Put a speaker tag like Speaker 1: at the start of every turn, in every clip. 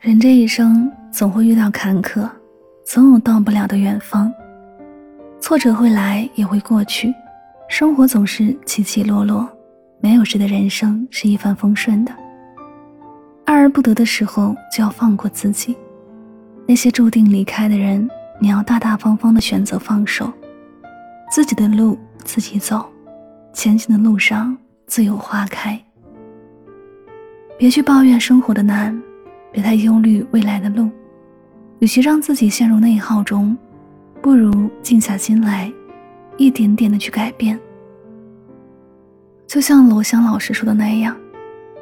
Speaker 1: 人这一生总会遇到坎坷，总有到不了的远方。挫折会来，也会过去。生活总是起起落落，没有谁的人生是一帆风顺的。爱而不得的时候，就要放过自己。那些注定离开的人，你要大大方方的选择放手。自己的路自己走，前行的路上自有花开。别去抱怨生活的难。别太忧虑未来的路，与其让自己陷入内耗中，不如静下心来，一点点的去改变。就像罗翔老师说的那样，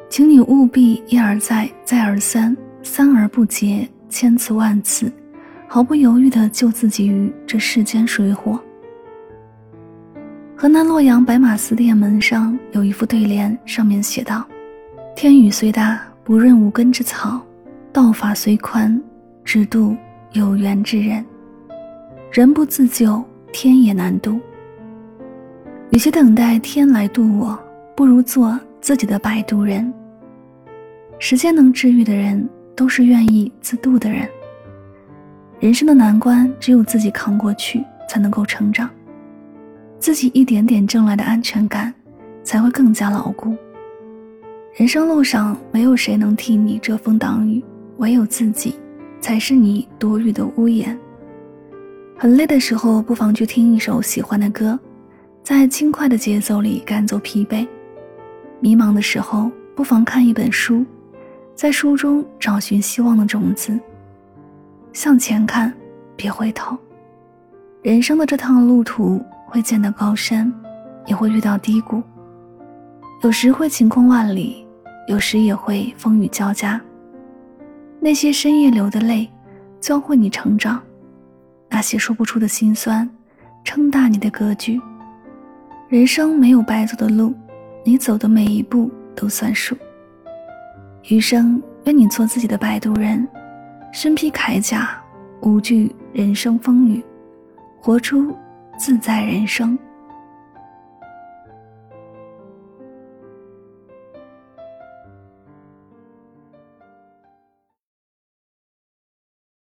Speaker 1: 请你务必一而再，再而三，三而不竭，千次万次，毫不犹豫的救自己于这世间水火。河南洛阳白马寺殿门上有一副对联，上面写道：“天雨虽大，不润无根之草。”道法虽宽，只渡有缘之人。人不自救，天也难渡。与其等待天来渡我，不如做自己的摆渡人。时间能治愈的人，都是愿意自渡的人。人生的难关，只有自己扛过去，才能够成长。自己一点点挣来的安全感，才会更加牢固。人生路上，没有谁能替你遮风挡雨。唯有自己，才是你躲雨的屋檐。很累的时候，不妨去听一首喜欢的歌，在轻快的节奏里赶走疲惫；迷茫的时候，不妨看一本书，在书中找寻希望的种子。向前看，别回头。人生的这趟路途会见到高山，也会遇到低谷，有时会晴空万里，有时也会风雨交加。那些深夜流的泪，教会你成长；那些说不出的心酸，撑大你的格局。人生没有白走的路，你走的每一步都算数。余生愿你做自己的摆渡人，身披铠甲，无惧人生风雨，活出自在人生。